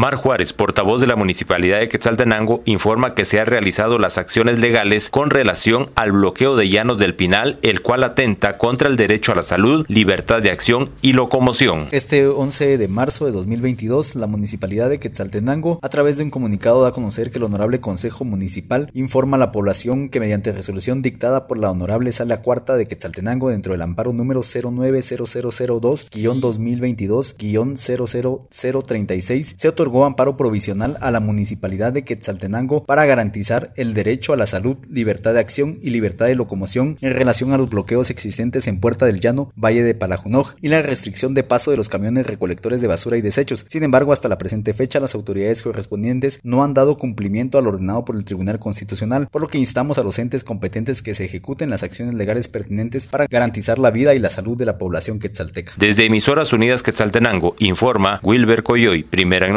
Mar Juárez, portavoz de la Municipalidad de Quetzaltenango, informa que se han realizado las acciones legales con relación al bloqueo de llanos del Pinal, el cual atenta contra el derecho a la salud, libertad de acción y locomoción. Este 11 de marzo de 2022, la Municipalidad de Quetzaltenango, a través de un comunicado, da a conocer que el Honorable Consejo Municipal informa a la población que mediante resolución dictada por la Honorable Sala Cuarta de Quetzaltenango dentro del amparo número 090002-2022-00036, se otorgó amparo provisional a la Municipalidad de Quetzaltenango para garantizar el derecho a la salud, libertad de acción y libertad de locomoción en relación a los bloqueos existentes en Puerta del Llano, Valle de Palajunoj y la restricción de paso de los camiones recolectores de basura y desechos. Sin embargo, hasta la presente fecha, las autoridades correspondientes no han dado cumplimiento al ordenado por el Tribunal Constitucional, por lo que instamos a los entes competentes que se ejecuten las acciones legales pertinentes para garantizar la vida y la salud de la población quetzalteca. Desde Emisoras Unidas Quetzaltenango, informa Wilber Coyoy, primera en